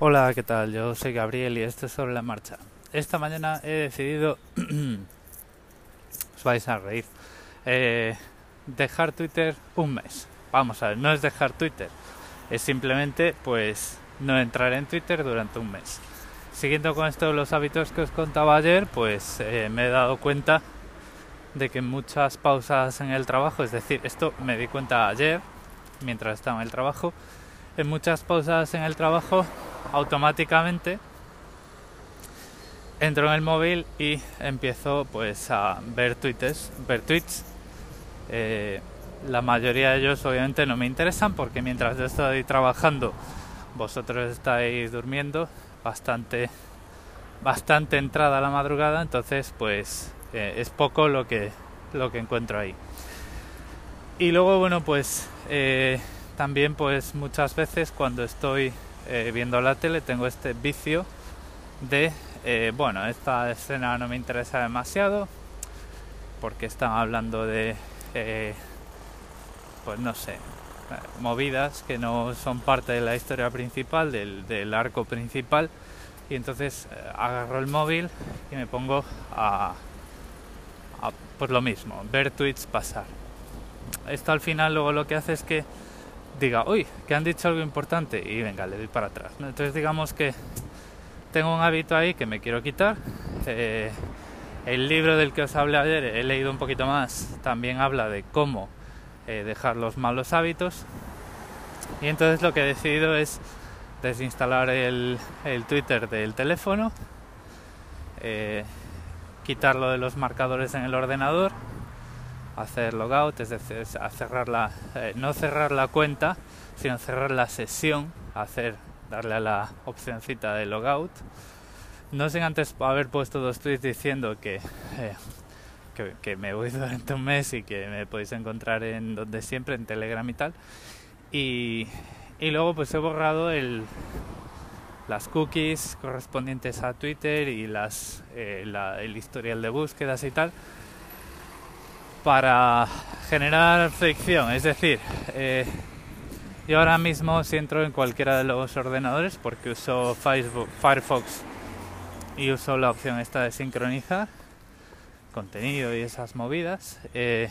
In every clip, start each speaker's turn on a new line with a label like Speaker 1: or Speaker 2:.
Speaker 1: Hola, ¿qué tal? Yo soy Gabriel y esto es sobre la marcha. Esta mañana he decidido, os vais a reír, eh, dejar Twitter un mes. Vamos a ver, no es dejar Twitter, es simplemente pues no entrar en Twitter durante un mes. Siguiendo con esto los hábitos que os contaba ayer, pues eh, me he dado cuenta de que muchas pausas en el trabajo, es decir, esto me di cuenta ayer, mientras estaba en el trabajo, en muchas pausas en el trabajo automáticamente entro en el móvil y empiezo pues a ver tweets, ver tweets. Eh, la mayoría de ellos obviamente no me interesan porque mientras yo estoy trabajando vosotros estáis durmiendo bastante bastante entrada a la madrugada entonces pues eh, es poco lo que lo que encuentro ahí y luego bueno pues eh, también pues muchas veces cuando estoy eh, viendo la tele tengo este vicio de eh, bueno esta escena no me interesa demasiado porque están hablando de eh, pues no sé movidas que no son parte de la historia principal del, del arco principal y entonces agarro el móvil y me pongo a, a pues lo mismo ver tweets pasar. Esto al final luego lo que hace es que diga, uy, que han dicho algo importante y venga, le doy para atrás. Entonces digamos que tengo un hábito ahí que me quiero quitar. Eh, el libro del que os hablé ayer, he leído un poquito más, también habla de cómo eh, dejar los malos hábitos. Y entonces lo que he decidido es desinstalar el, el Twitter del teléfono, eh, quitarlo de los marcadores en el ordenador hacer logout, es decir, a cerrar la, eh, no cerrar la cuenta, sino cerrar la sesión, hacer, darle a la opcióncita de logout. No sin antes haber puesto dos tweets diciendo que, eh, que, que, me voy durante un mes y que me podéis encontrar en donde siempre, en Telegram y tal. Y, y luego pues he borrado el, las cookies correspondientes a Twitter y las, eh, la, el historial de búsquedas y tal para generar fricción. Es decir, eh, yo ahora mismo si entro en cualquiera de los ordenadores porque uso Firefox y uso la opción esta de sincronizar contenido y esas movidas. Eh,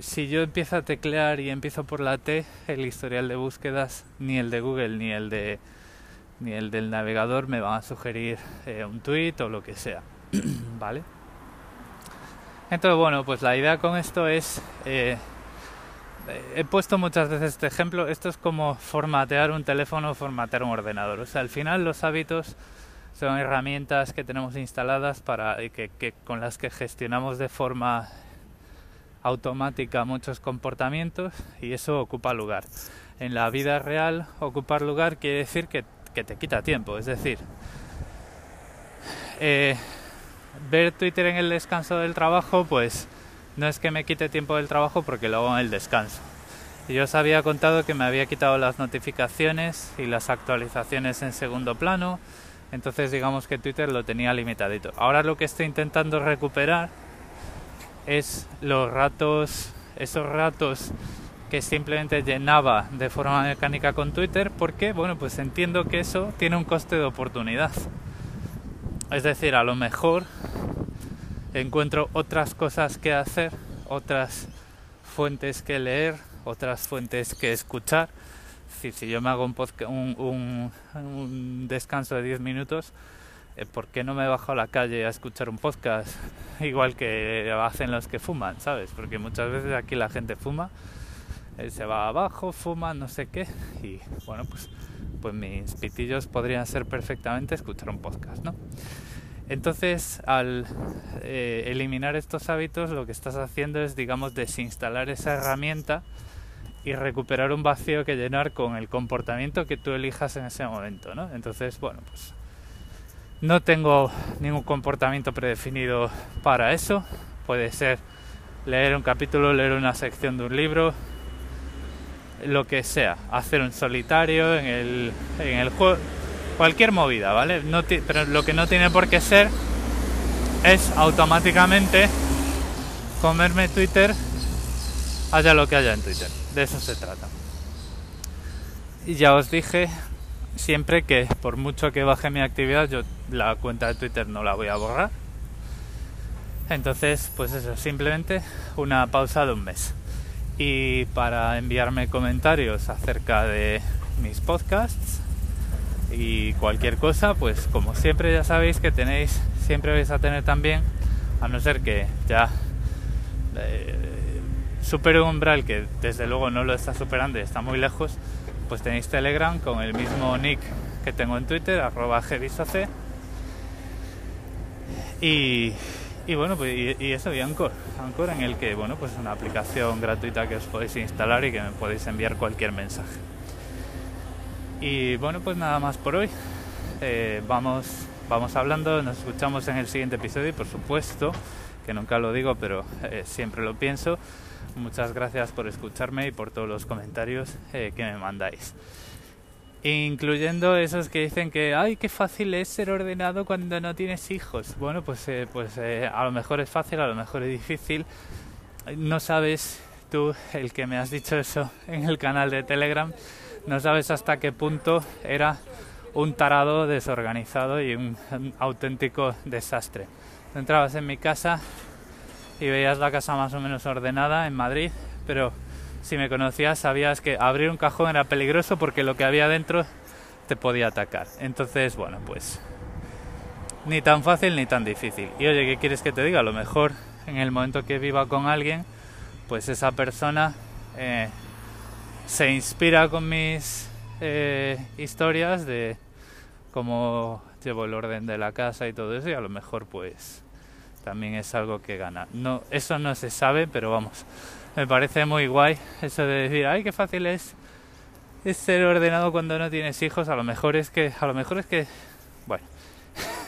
Speaker 1: si yo empiezo a teclear y empiezo por la T, el historial de búsquedas, ni el de Google ni el de ni el del navegador me van a sugerir eh, un tweet o lo que sea, ¿vale? Entonces, bueno, pues la idea con esto es... Eh, he puesto muchas veces este ejemplo. Esto es como formatear un teléfono, formatear un ordenador. O sea, al final los hábitos son herramientas que tenemos instaladas para que, con las que gestionamos de forma automática muchos comportamientos y eso ocupa lugar. En la vida real, ocupar lugar quiere decir que, que te quita tiempo. Es decir, eh, ver Twitter en el descanso del trabajo, pues no es que me quite tiempo del trabajo porque lo hago en el descanso. Yo os había contado que me había quitado las notificaciones y las actualizaciones en segundo plano, entonces digamos que Twitter lo tenía limitadito. Ahora lo que estoy intentando recuperar es los ratos, esos ratos que simplemente llenaba de forma mecánica con Twitter, porque bueno, pues entiendo que eso tiene un coste de oportunidad. Es decir, a lo mejor encuentro otras cosas que hacer, otras fuentes que leer, otras fuentes que escuchar. Si, si yo me hago un, un, un, un, descanso de 10 minutos, eh, ¿por qué no me bajo a la calle a escuchar un podcast? Igual que hacen los que fuman, ¿sabes? Porque muchas veces aquí la gente fuma, eh, se va abajo, fuma, no sé qué, y bueno, pues, pues mis pitillos podrían ser perfectamente escuchar un podcast, ¿no? Entonces, al eh, eliminar estos hábitos, lo que estás haciendo es, digamos, desinstalar esa herramienta y recuperar un vacío que llenar con el comportamiento que tú elijas en ese momento, ¿no? Entonces, bueno, pues no tengo ningún comportamiento predefinido para eso. Puede ser leer un capítulo, leer una sección de un libro, lo que sea, hacer un solitario en el, en el juego cualquier movida, ¿vale? Pero lo que no tiene por qué ser es automáticamente comerme Twitter haya lo que haya en Twitter. De eso se trata. Y ya os dije siempre que por mucho que baje mi actividad, yo la cuenta de Twitter no la voy a borrar. Entonces, pues eso, simplemente una pausa de un mes. Y para enviarme comentarios acerca de mis podcasts y cualquier cosa, pues como siempre ya sabéis que tenéis, siempre vais a tener también, a no ser que ya eh, un umbral que desde luego no lo está superando y está muy lejos, pues tenéis Telegram con el mismo nick que tengo en Twitter, arroba Y, y bueno, pues y, eso, y Anchor, Anchor en el que, bueno, pues es una aplicación gratuita que os podéis instalar y que me podéis enviar cualquier mensaje. Y bueno, pues nada más por hoy. Eh, vamos, vamos hablando, nos escuchamos en el siguiente episodio y por supuesto, que nunca lo digo, pero eh, siempre lo pienso, muchas gracias por escucharme y por todos los comentarios eh, que me mandáis. Incluyendo esos que dicen que ay qué fácil es ser ordenado cuando no tienes hijos bueno pues eh, pues eh, a lo mejor es fácil a lo mejor es difícil. No sabes tú el que me has dicho eso en el canal de Telegram no sabes hasta qué punto era un tarado desorganizado y un, auténtico desastre entrabas en mi casa y veías la casa más o menos ordenada en Madrid pero si me conocías sabías que abrir un cajón era peligroso porque lo que había dentro te podía atacar. Entonces, bueno, pues ni tan fácil ni tan difícil. Y oye, ¿qué quieres que te diga? A lo mejor en el momento que viva con alguien, pues esa persona eh, se inspira con mis eh, historias de cómo llevo el orden de la casa y todo eso y a lo mejor pues también es algo que gana. No, eso no se sabe, pero vamos, me parece muy guay eso de decir, ay, qué fácil es, es ser ordenado cuando no tienes hijos. A lo mejor es que, a lo mejor es que, bueno,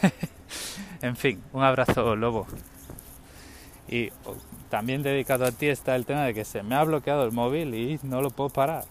Speaker 1: en fin, un abrazo, lobo. Y también dedicado a ti está el tema de que se me ha bloqueado el móvil y no lo puedo parar.